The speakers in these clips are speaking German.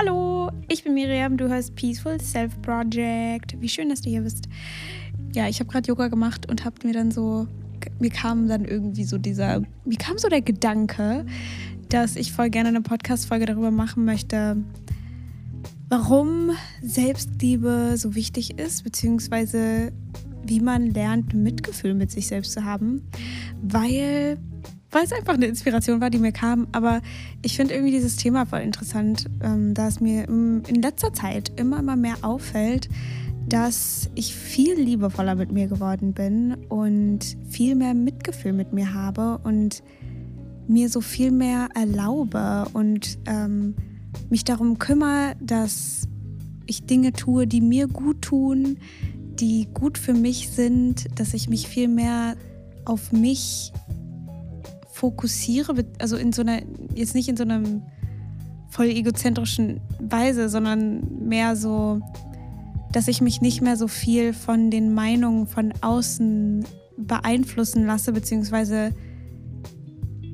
Hallo, ich bin Miriam, du hörst Peaceful Self Project. Wie schön, dass du hier bist. Ja, ich habe gerade Yoga gemacht und habe mir dann so, mir kam dann irgendwie so dieser, mir kam so der Gedanke, dass ich voll gerne eine Podcast-Folge darüber machen möchte, warum Selbstliebe so wichtig ist, beziehungsweise wie man lernt, Mitgefühl mit sich selbst zu haben, weil weil es einfach eine Inspiration war, die mir kam. Aber ich finde irgendwie dieses Thema voll interessant, ähm, da es mir in letzter Zeit immer, immer mehr auffällt, dass ich viel liebevoller mit mir geworden bin und viel mehr Mitgefühl mit mir habe und mir so viel mehr erlaube und ähm, mich darum kümmere, dass ich Dinge tue, die mir gut tun, die gut für mich sind, dass ich mich viel mehr auf mich fokussiere, also in so einer, jetzt nicht in so einem voll egozentrischen Weise, sondern mehr so, dass ich mich nicht mehr so viel von den Meinungen von außen beeinflussen lasse, beziehungsweise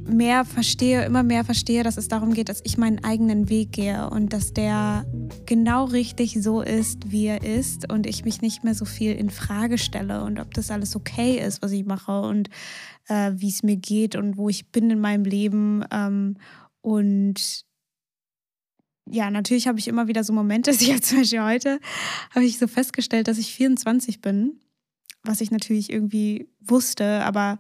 mehr verstehe, immer mehr verstehe, dass es darum geht, dass ich meinen eigenen Weg gehe und dass der genau richtig so ist, wie er ist und ich mich nicht mehr so viel in Frage stelle und ob das alles okay ist, was ich mache und äh, wie es mir geht und wo ich bin in meinem Leben. Ähm, und ja, natürlich habe ich immer wieder so Momente, ich habe zum Beispiel heute, habe ich so festgestellt, dass ich 24 bin, was ich natürlich irgendwie wusste, aber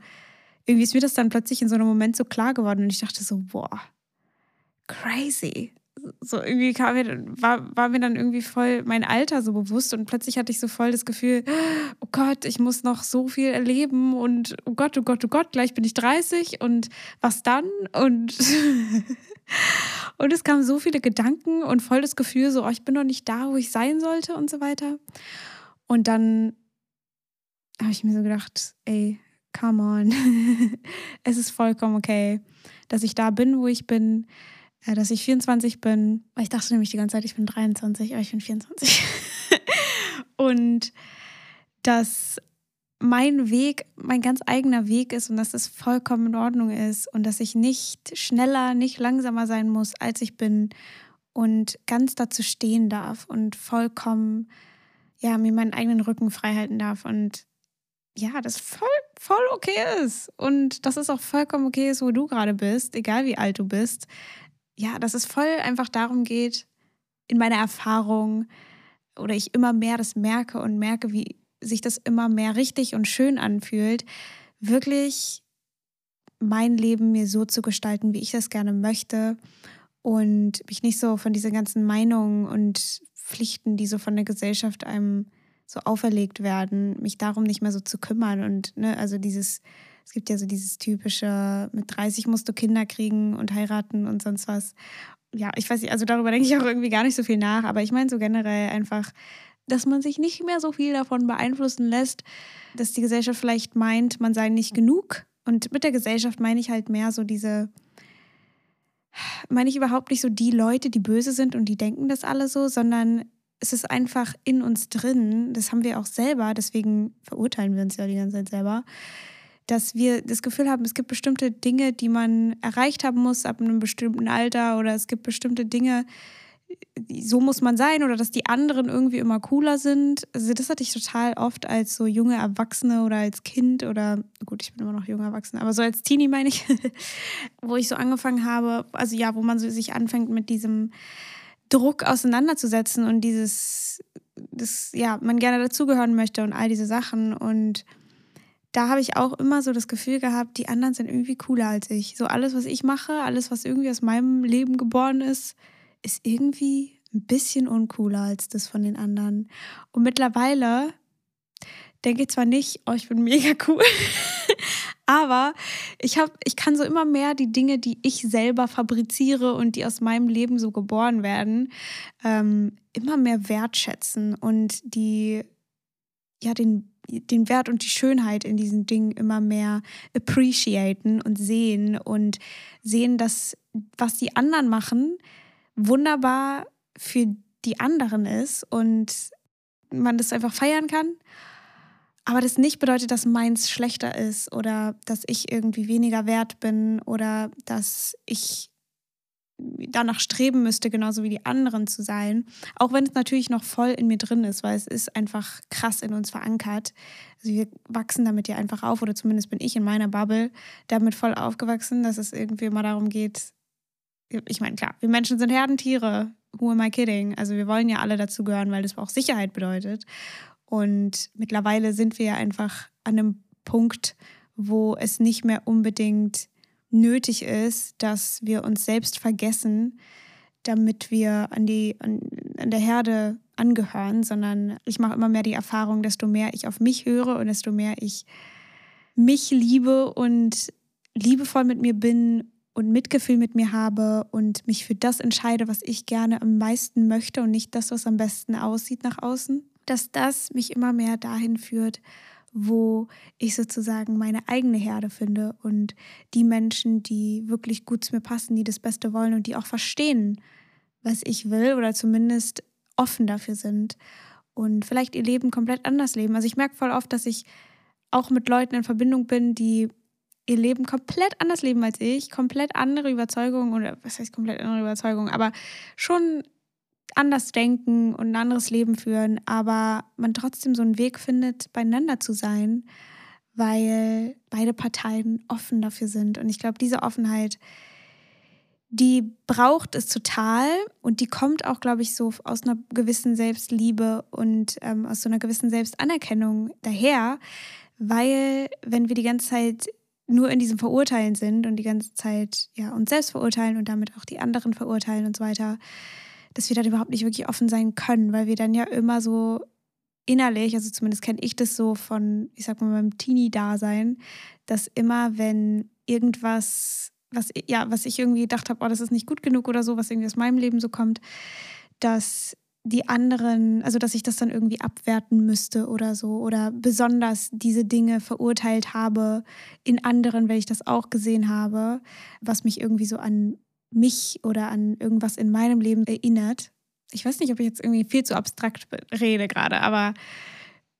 irgendwie ist mir das dann plötzlich in so einem Moment so klar geworden und ich dachte so, boah, crazy so irgendwie kam mir, war, war mir dann irgendwie voll mein Alter so bewusst und plötzlich hatte ich so voll das Gefühl, oh Gott, ich muss noch so viel erleben und oh Gott, oh Gott, oh Gott, gleich bin ich 30 und was dann? Und, und es kamen so viele Gedanken und voll das Gefühl, so, oh, ich bin noch nicht da, wo ich sein sollte und so weiter. Und dann habe ich mir so gedacht, ey, come on, es ist vollkommen okay, dass ich da bin, wo ich bin äh, dass ich 24 bin. Ich dachte nämlich die ganze Zeit, ich bin 23, aber ich bin 24. und dass mein Weg mein ganz eigener Weg ist und dass es vollkommen in Ordnung ist und dass ich nicht schneller, nicht langsamer sein muss, als ich bin und ganz dazu stehen darf und vollkommen, ja, mir meinen eigenen Rücken frei halten darf und ja, das voll, voll okay ist. Und dass es auch vollkommen okay ist, wo du gerade bist, egal wie alt du bist, ja, dass es voll einfach darum geht, in meiner Erfahrung oder ich immer mehr das merke und merke, wie sich das immer mehr richtig und schön anfühlt, wirklich mein Leben mir so zu gestalten, wie ich das gerne möchte und mich nicht so von diesen ganzen Meinungen und Pflichten, die so von der Gesellschaft einem so auferlegt werden, mich darum nicht mehr so zu kümmern und ne, also dieses es gibt ja so dieses typische, mit 30 musst du Kinder kriegen und heiraten und sonst was. Ja, ich weiß nicht, also darüber denke ich auch irgendwie gar nicht so viel nach, aber ich meine so generell einfach, dass man sich nicht mehr so viel davon beeinflussen lässt, dass die Gesellschaft vielleicht meint, man sei nicht genug. Und mit der Gesellschaft meine ich halt mehr so diese, meine ich überhaupt nicht so die Leute, die böse sind und die denken das alle so, sondern es ist einfach in uns drin, das haben wir auch selber, deswegen verurteilen wir uns ja die ganze Zeit selber, dass wir das Gefühl haben, es gibt bestimmte Dinge, die man erreicht haben muss ab einem bestimmten Alter oder es gibt bestimmte Dinge, so muss man sein oder dass die anderen irgendwie immer cooler sind. Also das hatte ich total oft als so junge Erwachsene oder als Kind oder gut, ich bin immer noch junge Erwachsene, aber so als Teenie meine ich, wo ich so angefangen habe, also ja, wo man so sich anfängt mit diesem Druck auseinanderzusetzen und dieses, das, ja, man gerne dazugehören möchte und all diese Sachen und da habe ich auch immer so das Gefühl gehabt, die anderen sind irgendwie cooler als ich. So alles, was ich mache, alles, was irgendwie aus meinem Leben geboren ist, ist irgendwie ein bisschen uncooler als das von den anderen. Und mittlerweile denke ich zwar nicht, oh, ich bin mega cool, aber ich, hab, ich kann so immer mehr die Dinge, die ich selber fabriziere und die aus meinem Leben so geboren werden, ähm, immer mehr wertschätzen und die ja den den Wert und die Schönheit in diesen Dingen immer mehr appreciaten und sehen und sehen, dass was die anderen machen, wunderbar für die anderen ist und man das einfach feiern kann. Aber das nicht bedeutet, dass meins schlechter ist oder dass ich irgendwie weniger wert bin oder dass ich danach streben müsste, genauso wie die anderen zu sein. Auch wenn es natürlich noch voll in mir drin ist, weil es ist einfach krass in uns verankert. Also wir wachsen damit ja einfach auf, oder zumindest bin ich in meiner Bubble damit voll aufgewachsen, dass es irgendwie immer darum geht, ich meine, klar, wir Menschen sind Herdentiere. Who am I kidding? Also wir wollen ja alle dazugehören, weil das auch Sicherheit bedeutet. Und mittlerweile sind wir ja einfach an einem Punkt, wo es nicht mehr unbedingt nötig ist, dass wir uns selbst vergessen, damit wir an, die, an, an der Herde angehören, sondern ich mache immer mehr die Erfahrung, desto mehr ich auf mich höre und desto mehr ich mich liebe und liebevoll mit mir bin und Mitgefühl mit mir habe und mich für das entscheide, was ich gerne am meisten möchte und nicht das, was am besten aussieht nach außen, dass das mich immer mehr dahin führt, wo ich sozusagen meine eigene Herde finde und die Menschen, die wirklich gut zu mir passen, die das Beste wollen und die auch verstehen, was ich will oder zumindest offen dafür sind und vielleicht ihr Leben komplett anders leben. Also ich merke voll oft, dass ich auch mit Leuten in Verbindung bin, die ihr Leben komplett anders leben als ich, komplett andere Überzeugungen oder was heißt komplett andere Überzeugungen, aber schon anders denken und ein anderes Leben führen, aber man trotzdem so einen Weg findet, beieinander zu sein, weil beide Parteien offen dafür sind. Und ich glaube, diese Offenheit, die braucht es total und die kommt auch, glaube ich, so aus einer gewissen Selbstliebe und ähm, aus so einer gewissen Selbstanerkennung daher, weil wenn wir die ganze Zeit nur in diesem Verurteilen sind und die ganze Zeit ja uns selbst verurteilen und damit auch die anderen verurteilen und so weiter, dass wir dann überhaupt nicht wirklich offen sein können, weil wir dann ja immer so innerlich, also zumindest kenne ich das so von, ich sag mal, meinem Teenie-Dasein, dass immer, wenn irgendwas, was, ja, was ich irgendwie gedacht habe, oh, das ist nicht gut genug oder so, was irgendwie aus meinem Leben so kommt, dass die anderen, also dass ich das dann irgendwie abwerten müsste oder so oder besonders diese Dinge verurteilt habe in anderen, weil ich das auch gesehen habe, was mich irgendwie so an mich oder an irgendwas in meinem Leben erinnert. Ich weiß nicht, ob ich jetzt irgendwie viel zu abstrakt rede gerade, aber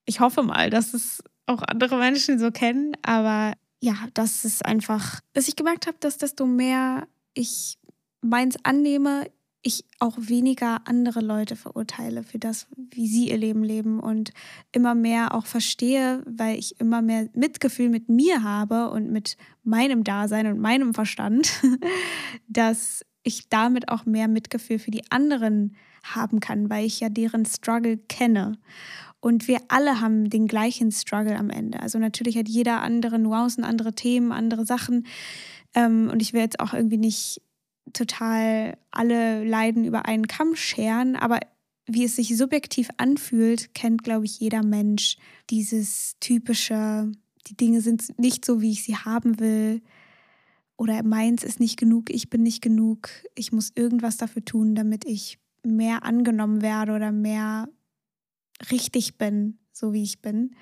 ich hoffe mal, dass es auch andere Menschen so kennen. Aber ja, das ist einfach, dass ich gemerkt habe, dass desto mehr ich meins annehme, ich auch weniger andere Leute verurteile für das, wie sie ihr Leben leben und immer mehr auch verstehe, weil ich immer mehr Mitgefühl mit mir habe und mit meinem Dasein und meinem Verstand, dass ich damit auch mehr Mitgefühl für die anderen haben kann, weil ich ja deren Struggle kenne. Und wir alle haben den gleichen Struggle am Ende. Also natürlich hat jeder andere Nuancen, andere Themen, andere Sachen. Ähm, und ich will jetzt auch irgendwie nicht total alle Leiden über einen Kamm scheren, aber wie es sich subjektiv anfühlt, kennt, glaube ich, jeder Mensch dieses typische, die Dinge sind nicht so, wie ich sie haben will. Oder meins ist nicht genug, ich bin nicht genug, ich muss irgendwas dafür tun, damit ich mehr angenommen werde oder mehr richtig bin, so wie ich bin.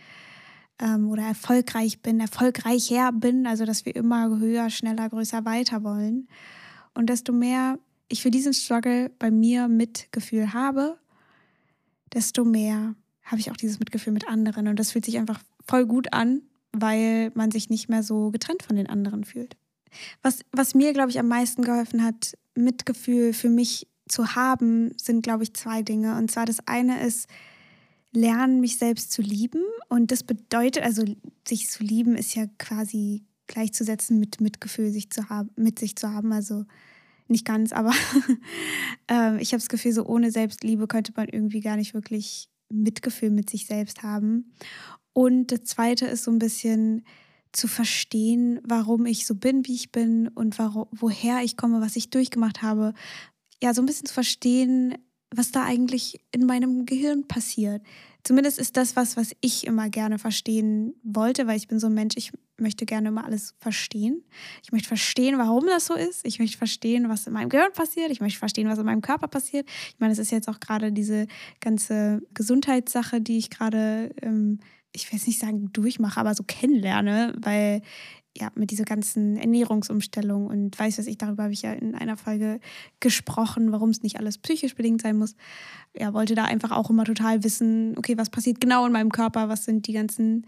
Ähm, oder erfolgreich bin, erfolgreicher bin, also dass wir immer höher, schneller, größer, weiter wollen. Und desto mehr ich für diesen Struggle bei mir Mitgefühl habe, desto mehr habe ich auch dieses Mitgefühl mit anderen. Und das fühlt sich einfach voll gut an, weil man sich nicht mehr so getrennt von den anderen fühlt. Was, was mir, glaube ich, am meisten geholfen hat, Mitgefühl für mich zu haben, sind, glaube ich, zwei Dinge. Und zwar das eine ist, lernen, mich selbst zu lieben. Und das bedeutet, also sich zu lieben ist ja quasi gleichzusetzen mit Mitgefühl sich zu haben, mit sich zu haben. Also nicht ganz, aber äh, ich habe das Gefühl, so ohne Selbstliebe könnte man irgendwie gar nicht wirklich Mitgefühl mit sich selbst haben. Und das Zweite ist so ein bisschen zu verstehen, warum ich so bin, wie ich bin und warum, woher ich komme, was ich durchgemacht habe. Ja, so ein bisschen zu verstehen, was da eigentlich in meinem Gehirn passiert. Zumindest ist das was, was ich immer gerne verstehen wollte, weil ich bin so ein Mensch, ich möchte gerne immer alles verstehen. Ich möchte verstehen, warum das so ist. Ich möchte verstehen, was in meinem Gehirn passiert. Ich möchte verstehen, was in meinem Körper passiert. Ich meine, es ist jetzt auch gerade diese ganze Gesundheitssache, die ich gerade, ähm, ich will jetzt nicht sagen durchmache, aber so kennenlerne, weil ja, mit dieser ganzen Ernährungsumstellung und weiß was ich, darüber habe ich ja in einer Folge gesprochen, warum es nicht alles psychisch bedingt sein muss. Ja, wollte da einfach auch immer total wissen, okay, was passiert genau in meinem Körper, was sind die ganzen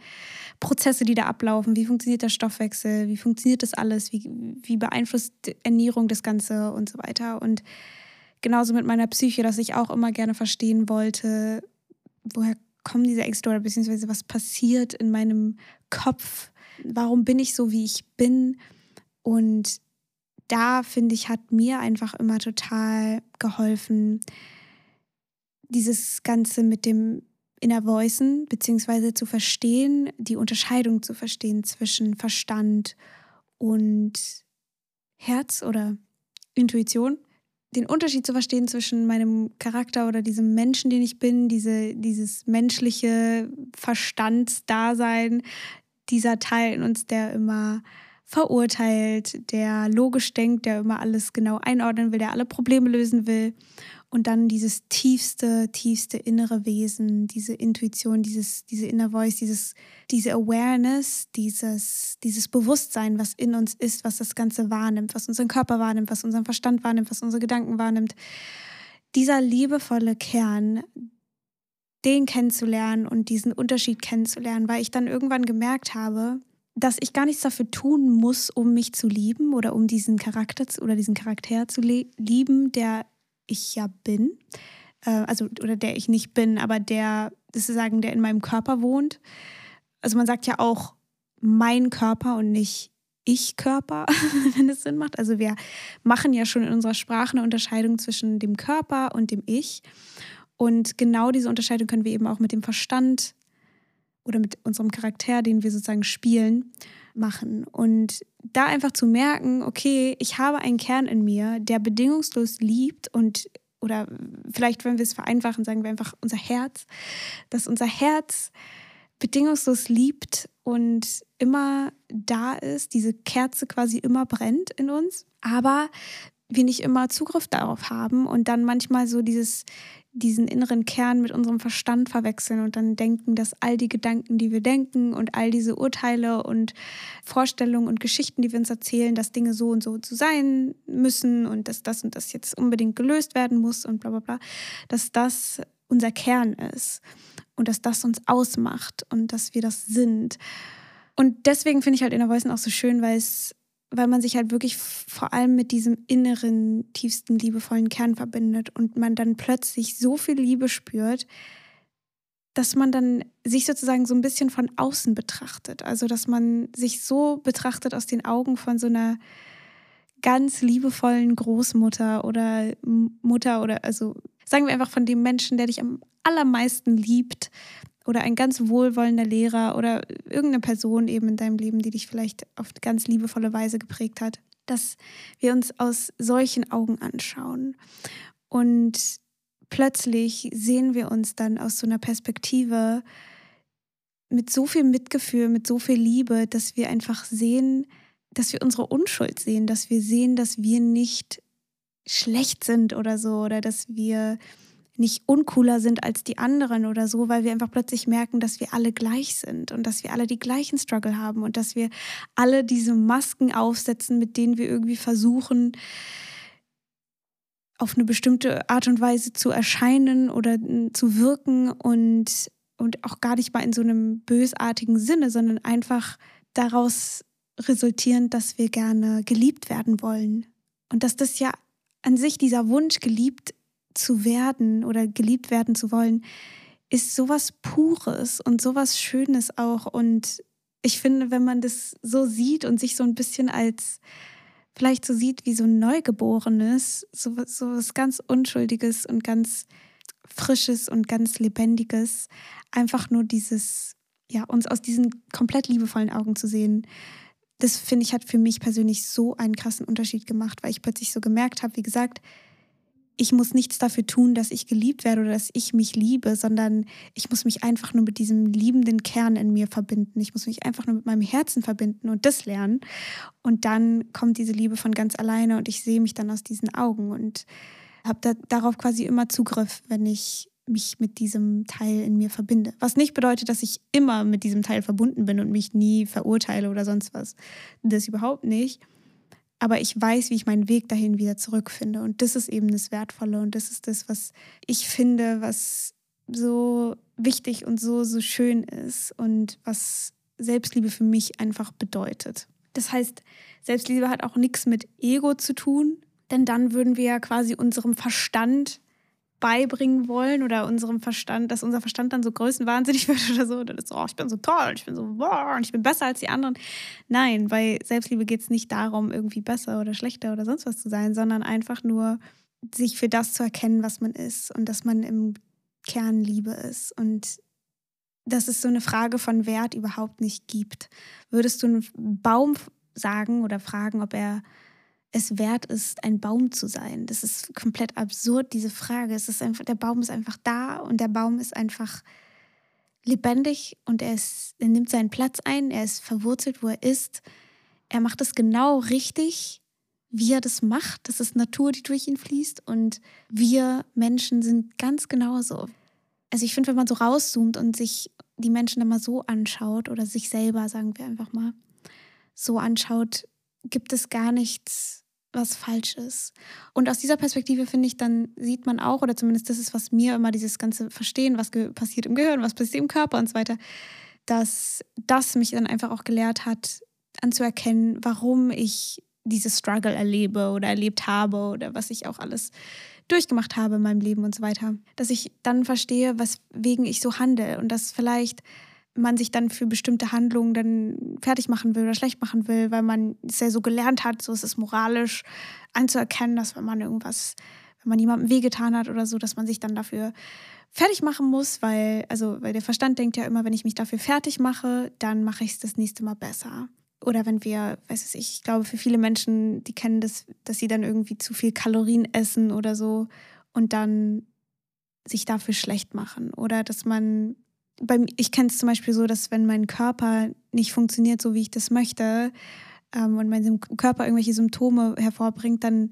Prozesse, die da ablaufen, wie funktioniert der Stoffwechsel, wie funktioniert das alles, wie, wie beeinflusst Ernährung das Ganze und so weiter. Und genauso mit meiner Psyche, dass ich auch immer gerne verstehen wollte, woher kommen diese Ängste oder beziehungsweise was passiert in meinem Kopf warum bin ich so, wie ich bin. Und da, finde ich, hat mir einfach immer total geholfen, dieses Ganze mit dem Inner Voicen, beziehungsweise zu verstehen, die Unterscheidung zu verstehen zwischen Verstand und Herz oder Intuition. Den Unterschied zu verstehen zwischen meinem Charakter oder diesem Menschen, den ich bin, diese, dieses menschliche Verstandsdasein, dieser Teil in uns, der immer verurteilt, der logisch denkt, der immer alles genau einordnen will, der alle Probleme lösen will. Und dann dieses tiefste, tiefste innere Wesen, diese Intuition, dieses, diese Inner Voice, dieses, diese Awareness, dieses, dieses Bewusstsein, was in uns ist, was das Ganze wahrnimmt, was unseren Körper wahrnimmt, was unseren Verstand wahrnimmt, was unsere Gedanken wahrnimmt. Dieser liebevolle Kern, den kennenzulernen und diesen Unterschied kennenzulernen, weil ich dann irgendwann gemerkt habe, dass ich gar nichts dafür tun muss, um mich zu lieben oder um diesen Charakter zu, oder diesen Charakter zu lieben, der ich ja bin. Äh, also, oder der ich nicht bin, aber der, sozusagen, der in meinem Körper wohnt. Also man sagt ja auch mein Körper und nicht ich Körper, wenn es Sinn macht. Also wir machen ja schon in unserer Sprache eine Unterscheidung zwischen dem Körper und dem Ich. Und genau diese Unterscheidung können wir eben auch mit dem Verstand oder mit unserem Charakter, den wir sozusagen spielen, machen. Und da einfach zu merken, okay, ich habe einen Kern in mir, der bedingungslos liebt und oder vielleicht, wenn wir es vereinfachen, sagen wir einfach unser Herz, dass unser Herz bedingungslos liebt und immer da ist, diese Kerze quasi immer brennt in uns, aber wir nicht immer Zugriff darauf haben und dann manchmal so dieses diesen inneren Kern mit unserem Verstand verwechseln und dann denken, dass all die Gedanken, die wir denken und all diese Urteile und Vorstellungen und Geschichten, die wir uns erzählen, dass Dinge so und so zu sein müssen und dass das und das jetzt unbedingt gelöst werden muss und bla bla bla, dass das unser Kern ist und dass das uns ausmacht und dass wir das sind. Und deswegen finde ich halt Inner Voicen auch so schön, weil es weil man sich halt wirklich vor allem mit diesem inneren, tiefsten, liebevollen Kern verbindet und man dann plötzlich so viel Liebe spürt, dass man dann sich sozusagen so ein bisschen von außen betrachtet. Also, dass man sich so betrachtet aus den Augen von so einer ganz liebevollen Großmutter oder Mutter oder also sagen wir einfach von dem Menschen, der dich am allermeisten liebt oder ein ganz wohlwollender Lehrer oder irgendeine Person eben in deinem Leben, die dich vielleicht auf ganz liebevolle Weise geprägt hat, dass wir uns aus solchen Augen anschauen. Und plötzlich sehen wir uns dann aus so einer Perspektive mit so viel Mitgefühl, mit so viel Liebe, dass wir einfach sehen, dass wir unsere Unschuld sehen, dass wir sehen, dass wir nicht schlecht sind oder so oder dass wir nicht uncooler sind als die anderen oder so, weil wir einfach plötzlich merken, dass wir alle gleich sind und dass wir alle die gleichen Struggle haben und dass wir alle diese Masken aufsetzen, mit denen wir irgendwie versuchen, auf eine bestimmte Art und Weise zu erscheinen oder zu wirken und, und auch gar nicht mal in so einem bösartigen Sinne, sondern einfach daraus resultierend, dass wir gerne geliebt werden wollen. Und dass das ja an sich dieser Wunsch, geliebt zu werden oder geliebt werden zu wollen, ist sowas Pures und sowas Schönes auch. Und ich finde, wenn man das so sieht und sich so ein bisschen als vielleicht so sieht wie so ein Neugeborenes, so, so was ganz Unschuldiges und ganz Frisches und ganz Lebendiges, einfach nur dieses, ja, uns aus diesen komplett liebevollen Augen zu sehen, das finde ich hat für mich persönlich so einen krassen Unterschied gemacht, weil ich plötzlich so gemerkt habe, wie gesagt, ich muss nichts dafür tun, dass ich geliebt werde oder dass ich mich liebe, sondern ich muss mich einfach nur mit diesem liebenden Kern in mir verbinden. Ich muss mich einfach nur mit meinem Herzen verbinden und das lernen. Und dann kommt diese Liebe von ganz alleine und ich sehe mich dann aus diesen Augen und habe da, darauf quasi immer Zugriff, wenn ich mich mit diesem Teil in mir verbinde. Was nicht bedeutet, dass ich immer mit diesem Teil verbunden bin und mich nie verurteile oder sonst was. Das überhaupt nicht. Aber ich weiß, wie ich meinen Weg dahin wieder zurückfinde. Und das ist eben das Wertvolle. Und das ist das, was ich finde, was so wichtig und so, so schön ist und was Selbstliebe für mich einfach bedeutet. Das heißt, Selbstliebe hat auch nichts mit Ego zu tun, denn dann würden wir ja quasi unserem Verstand beibringen wollen oder unserem Verstand, dass unser Verstand dann so größenwahnsinnig wird oder so. Dann ist so, oh, ich bin so toll, ich bin so, boah, und ich bin besser als die anderen. Nein, bei Selbstliebe geht es nicht darum, irgendwie besser oder schlechter oder sonst was zu sein, sondern einfach nur, sich für das zu erkennen, was man ist und dass man im Kern Liebe ist und dass es so eine Frage von Wert überhaupt nicht gibt. Würdest du einen Baum sagen oder fragen, ob er es wert ist, ein Baum zu sein? Das ist komplett absurd, diese Frage. Es ist einfach, der Baum ist einfach da und der Baum ist einfach lebendig und er, ist, er nimmt seinen Platz ein, er ist verwurzelt, wo er ist. Er macht es genau richtig, wie er das macht. Das ist Natur, die durch ihn fließt und wir Menschen sind ganz genauso. Also ich finde, wenn man so rauszoomt und sich die Menschen immer so anschaut oder sich selber, sagen wir einfach mal, so anschaut, gibt es gar nichts, was falsch ist. Und aus dieser Perspektive finde ich, dann sieht man auch, oder zumindest das ist, was mir immer dieses ganze Verstehen, was passiert im Gehirn, was passiert im Körper und so weiter, dass das mich dann einfach auch gelehrt hat, anzuerkennen, warum ich dieses Struggle erlebe oder erlebt habe oder was ich auch alles durchgemacht habe in meinem Leben und so weiter. Dass ich dann verstehe, weswegen ich so handle und dass vielleicht man sich dann für bestimmte Handlungen dann fertig machen will oder schlecht machen will, weil man es ja so gelernt hat, so ist es moralisch anzuerkennen, dass wenn man irgendwas, wenn man jemandem wehgetan hat oder so, dass man sich dann dafür fertig machen muss, weil, also, weil der Verstand denkt ja immer, wenn ich mich dafür fertig mache, dann mache ich es das nächste Mal besser. Oder wenn wir, weiß ich, ich glaube, für viele Menschen, die kennen das, dass sie dann irgendwie zu viel Kalorien essen oder so und dann sich dafür schlecht machen. Oder dass man, bei, ich kenne es zum Beispiel so, dass wenn mein Körper nicht funktioniert, so wie ich das möchte, ähm, und mein Körper irgendwelche Symptome hervorbringt, dann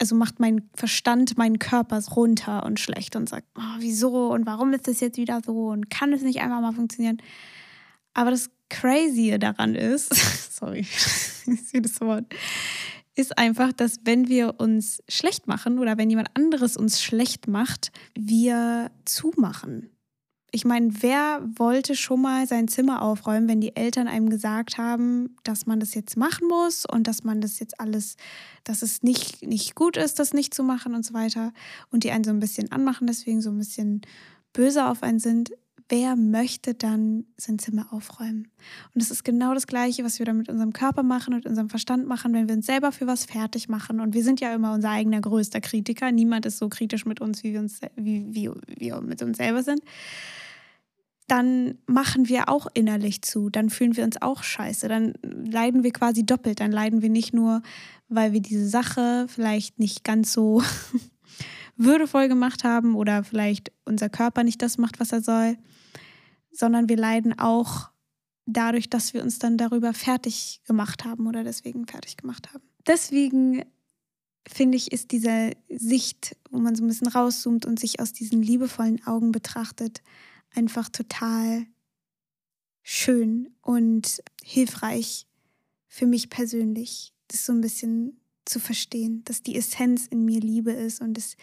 also macht mein Verstand meinen Körper runter und schlecht und sagt, oh, wieso und warum ist das jetzt wieder so und kann es nicht einfach mal funktionieren? Aber das Crazy daran ist, sorry, das Wort, ist einfach, dass wenn wir uns schlecht machen oder wenn jemand anderes uns schlecht macht, wir zumachen. Ich meine, wer wollte schon mal sein Zimmer aufräumen, wenn die Eltern einem gesagt haben, dass man das jetzt machen muss und dass man das jetzt alles, dass es nicht, nicht gut ist, das nicht zu machen und so weiter und die einen so ein bisschen anmachen, deswegen so ein bisschen böse auf einen sind wer möchte dann sein Zimmer aufräumen? Und es ist genau das Gleiche, was wir dann mit unserem Körper machen und unserem Verstand machen, wenn wir uns selber für was fertig machen. Und wir sind ja immer unser eigener größter Kritiker. Niemand ist so kritisch mit uns, wie wir, uns, wie, wie, wie wir mit uns selber sind. Dann machen wir auch innerlich zu, dann fühlen wir uns auch scheiße, dann leiden wir quasi doppelt. Dann leiden wir nicht nur, weil wir diese Sache vielleicht nicht ganz so würdevoll gemacht haben oder vielleicht unser Körper nicht das macht, was er soll, sondern wir leiden auch dadurch, dass wir uns dann darüber fertig gemacht haben oder deswegen fertig gemacht haben. Deswegen finde ich, ist diese Sicht, wo man so ein bisschen rauszoomt und sich aus diesen liebevollen Augen betrachtet, einfach total schön und hilfreich für mich persönlich, das so ein bisschen zu verstehen, dass die Essenz in mir Liebe ist und es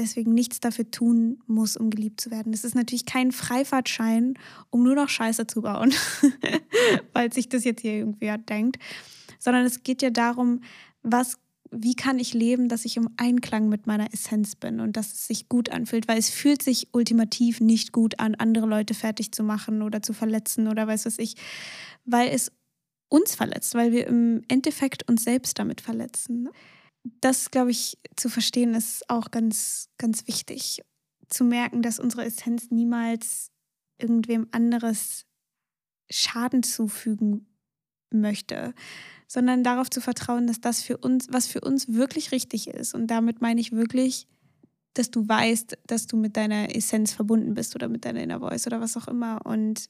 deswegen nichts dafür tun muss, um geliebt zu werden. Das ist natürlich kein Freifahrtschein, um nur noch Scheiße zu bauen, weil sich das jetzt hier irgendwie denkt, sondern es geht ja darum, was wie kann ich leben, dass ich im Einklang mit meiner Essenz bin und dass es sich gut anfühlt, weil es fühlt sich ultimativ nicht gut an, andere Leute fertig zu machen oder zu verletzen oder weiß was ich, weil es uns verletzt, weil wir im Endeffekt uns selbst damit verletzen das, glaube ich, zu verstehen ist auch ganz, ganz wichtig. Zu merken, dass unsere Essenz niemals irgendwem anderes Schaden zufügen möchte, sondern darauf zu vertrauen, dass das für uns, was für uns wirklich richtig ist. Und damit meine ich wirklich, dass du weißt, dass du mit deiner Essenz verbunden bist oder mit deiner Inner Voice oder was auch immer. Und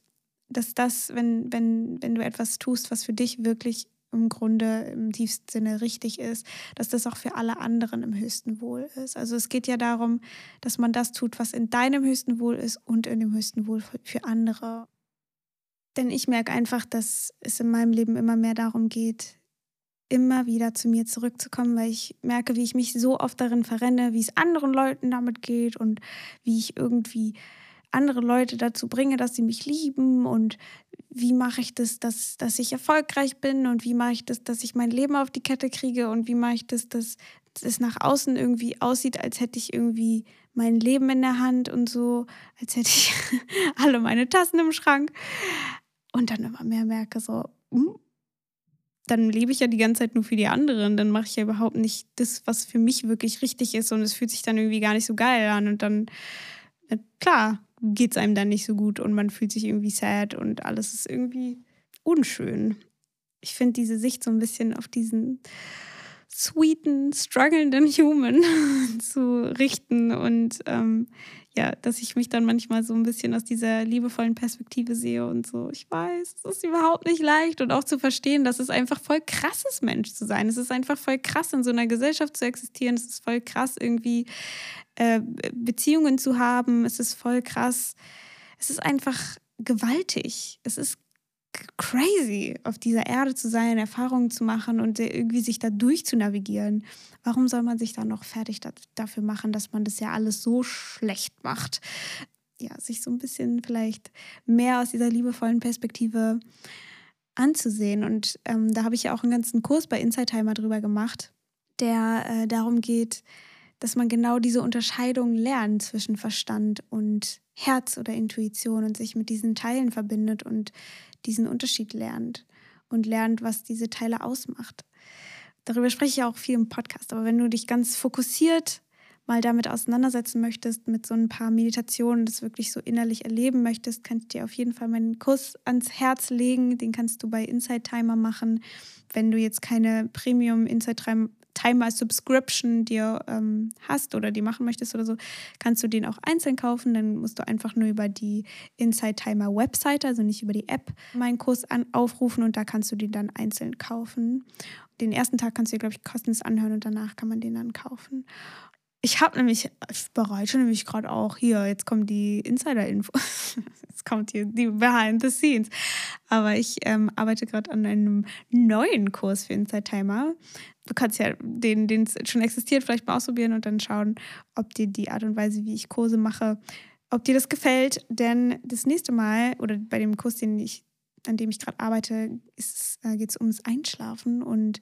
dass das, wenn, wenn, wenn du etwas tust, was für dich wirklich im Grunde im tiefsten Sinne richtig ist, dass das auch für alle anderen im höchsten Wohl ist. Also es geht ja darum, dass man das tut, was in deinem höchsten Wohl ist und in dem höchsten Wohl für andere. Denn ich merke einfach, dass es in meinem Leben immer mehr darum geht, immer wieder zu mir zurückzukommen, weil ich merke, wie ich mich so oft darin verrenne, wie es anderen Leuten damit geht und wie ich irgendwie andere Leute dazu bringe, dass sie mich lieben und wie mache ich das, dass, dass ich erfolgreich bin und wie mache ich das, dass ich mein Leben auf die Kette kriege und wie mache ich das, dass es nach außen irgendwie aussieht, als hätte ich irgendwie mein Leben in der Hand und so, als hätte ich alle meine Tassen im Schrank. Und dann immer mehr merke so, hm, dann lebe ich ja die ganze Zeit nur für die anderen, dann mache ich ja überhaupt nicht das, was für mich wirklich richtig ist. Und es fühlt sich dann irgendwie gar nicht so geil an. Und dann, klar, geht es einem dann nicht so gut und man fühlt sich irgendwie sad und alles ist irgendwie unschön. Ich finde diese Sicht so ein bisschen auf diesen sweeten, strugglenden Human zu richten und ähm, ja, dass ich mich dann manchmal so ein bisschen aus dieser liebevollen Perspektive sehe und so. Ich weiß, es ist überhaupt nicht leicht und auch zu verstehen, dass es einfach voll krass ist, Mensch zu sein. Es ist einfach voll krass, in so einer Gesellschaft zu existieren. Es ist voll krass, irgendwie äh, Beziehungen zu haben. Es ist voll krass. Es ist einfach gewaltig. Es ist crazy, auf dieser Erde zu sein, Erfahrungen zu machen und irgendwie sich da durchzunavigieren. Warum soll man sich dann noch fertig dafür machen, dass man das ja alles so schlecht macht? Ja, sich so ein bisschen vielleicht mehr aus dieser liebevollen Perspektive anzusehen. Und ähm, da habe ich ja auch einen ganzen Kurs bei Inside Timer drüber gemacht, der äh, darum geht, dass man genau diese Unterscheidung lernt zwischen Verstand und Herz oder Intuition und sich mit diesen Teilen verbindet und diesen Unterschied lernt und lernt, was diese Teile ausmacht. Darüber spreche ich ja auch viel im Podcast, aber wenn du dich ganz fokussiert mal damit auseinandersetzen möchtest, mit so ein paar Meditationen, das wirklich so innerlich erleben möchtest, kann ich dir auf jeden Fall meinen Kurs ans Herz legen. Den kannst du bei Inside Timer machen. Wenn du jetzt keine Premium Inside Timer Subscription dir ähm, hast oder die machen möchtest oder so, kannst du den auch einzeln kaufen. Dann musst du einfach nur über die Inside Timer Webseite, also nicht über die App, meinen Kurs an, aufrufen und da kannst du den dann einzeln kaufen. Den ersten Tag kannst du dir, glaube ich, kostenlos anhören und danach kann man den dann kaufen. Ich habe nämlich, ich bereite nämlich gerade auch hier, jetzt kommt die Insider-Info, jetzt kommt hier die Behind the Scenes. Aber ich ähm, arbeite gerade an einem neuen Kurs für Inside Timer. Du kannst ja den, den schon existiert, vielleicht mal ausprobieren und dann schauen, ob dir die Art und Weise, wie ich Kurse mache, ob dir das gefällt. Denn das nächste Mal oder bei dem Kurs, den ich, an dem ich gerade arbeite, äh, geht es ums Einschlafen und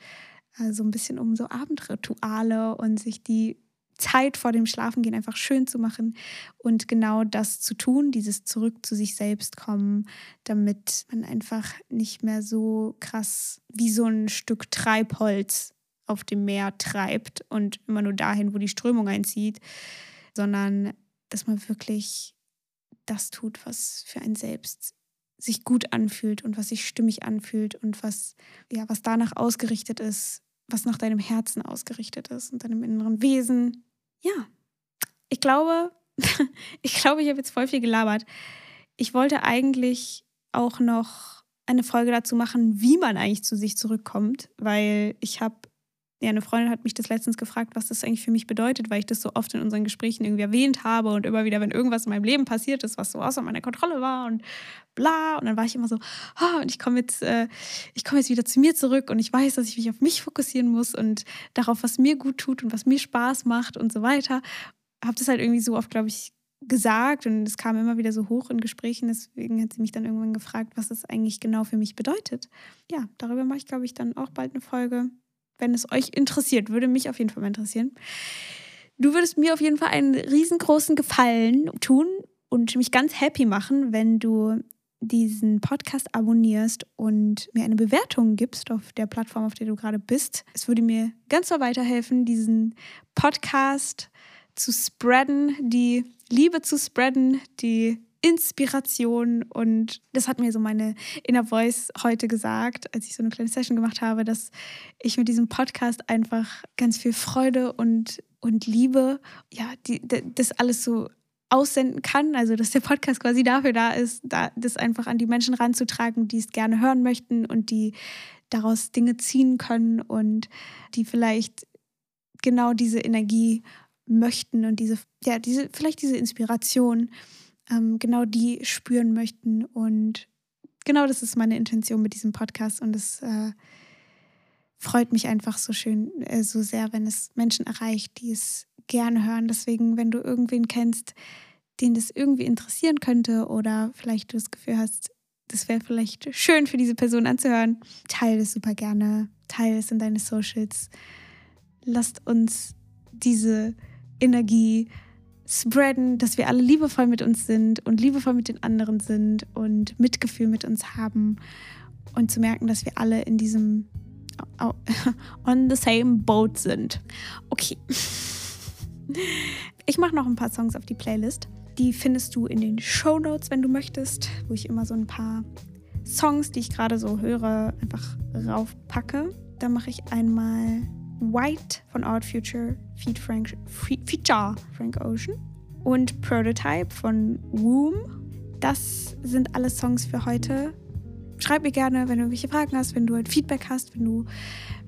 äh, so ein bisschen um so Abendrituale und sich die Zeit vor dem Schlafengehen einfach schön zu machen und genau das zu tun, dieses zurück zu sich selbst kommen, damit man einfach nicht mehr so krass wie so ein Stück Treibholz auf dem Meer treibt und immer nur dahin, wo die Strömung einzieht, sondern dass man wirklich das tut, was für einen selbst sich gut anfühlt und was sich stimmig anfühlt und was ja, was danach ausgerichtet ist, was nach deinem Herzen ausgerichtet ist und deinem inneren Wesen ja, ich glaube, ich glaube, ich habe jetzt voll viel gelabert. Ich wollte eigentlich auch noch eine Folge dazu machen, wie man eigentlich zu sich zurückkommt, weil ich habe ja, eine Freundin hat mich das letztens gefragt, was das eigentlich für mich bedeutet, weil ich das so oft in unseren Gesprächen irgendwie erwähnt habe und immer wieder, wenn irgendwas in meinem Leben passiert ist, was so außer meiner Kontrolle war und bla. Und dann war ich immer so, oh, und ich komme jetzt, äh, ich jetzt wieder zu mir zurück und ich weiß, dass ich mich auf mich fokussieren muss und darauf, was mir gut tut und was mir Spaß macht und so weiter. Habe das halt irgendwie so oft, glaube ich, gesagt und es kam immer wieder so hoch in Gesprächen. Deswegen hat sie mich dann irgendwann gefragt, was es eigentlich genau für mich bedeutet. Ja, darüber mache ich, glaube ich, dann auch bald eine Folge wenn es euch interessiert, würde mich auf jeden Fall mal interessieren. Du würdest mir auf jeden Fall einen riesengroßen Gefallen tun und mich ganz happy machen, wenn du diesen Podcast abonnierst und mir eine Bewertung gibst auf der Plattform, auf der du gerade bist. Es würde mir ganz so weiterhelfen, diesen Podcast zu spreaden, die Liebe zu spreaden, die Inspiration und das hat mir so meine Inner Voice heute gesagt, als ich so eine kleine Session gemacht habe, dass ich mit diesem Podcast einfach ganz viel Freude und, und Liebe, ja, die, das alles so aussenden kann, also dass der Podcast quasi dafür da ist, da, das einfach an die Menschen ranzutragen, die es gerne hören möchten und die daraus Dinge ziehen können und die vielleicht genau diese Energie möchten und diese, ja, diese, vielleicht diese Inspiration, ähm, genau die spüren möchten. Und genau das ist meine Intention mit diesem Podcast. Und es äh, freut mich einfach so schön, äh, so sehr, wenn es Menschen erreicht, die es gerne hören. Deswegen, wenn du irgendwen kennst, den das irgendwie interessieren könnte oder vielleicht du das Gefühl hast, das wäre vielleicht schön für diese Person anzuhören, teile es super gerne, teile es in deine Socials. Lasst uns diese Energie spreaden, dass wir alle liebevoll mit uns sind und liebevoll mit den anderen sind und Mitgefühl mit uns haben und zu merken, dass wir alle in diesem on the same boat sind. Okay. Ich mache noch ein paar Songs auf die Playlist. Die findest du in den Show Notes, wenn du möchtest, wo ich immer so ein paar Songs, die ich gerade so höre, einfach raufpacke. Da mache ich einmal White von Art Future, Feed Frank, Feature Frank Ocean und Prototype von Womb. Das sind alle Songs für heute. Schreib mir gerne, wenn du irgendwelche Fragen hast, wenn du halt Feedback hast, wenn du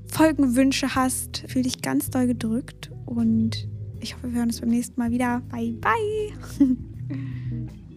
Folgenwünsche hast. Fühl dich ganz doll gedrückt und ich hoffe, wir hören uns beim nächsten Mal wieder. Bye, bye.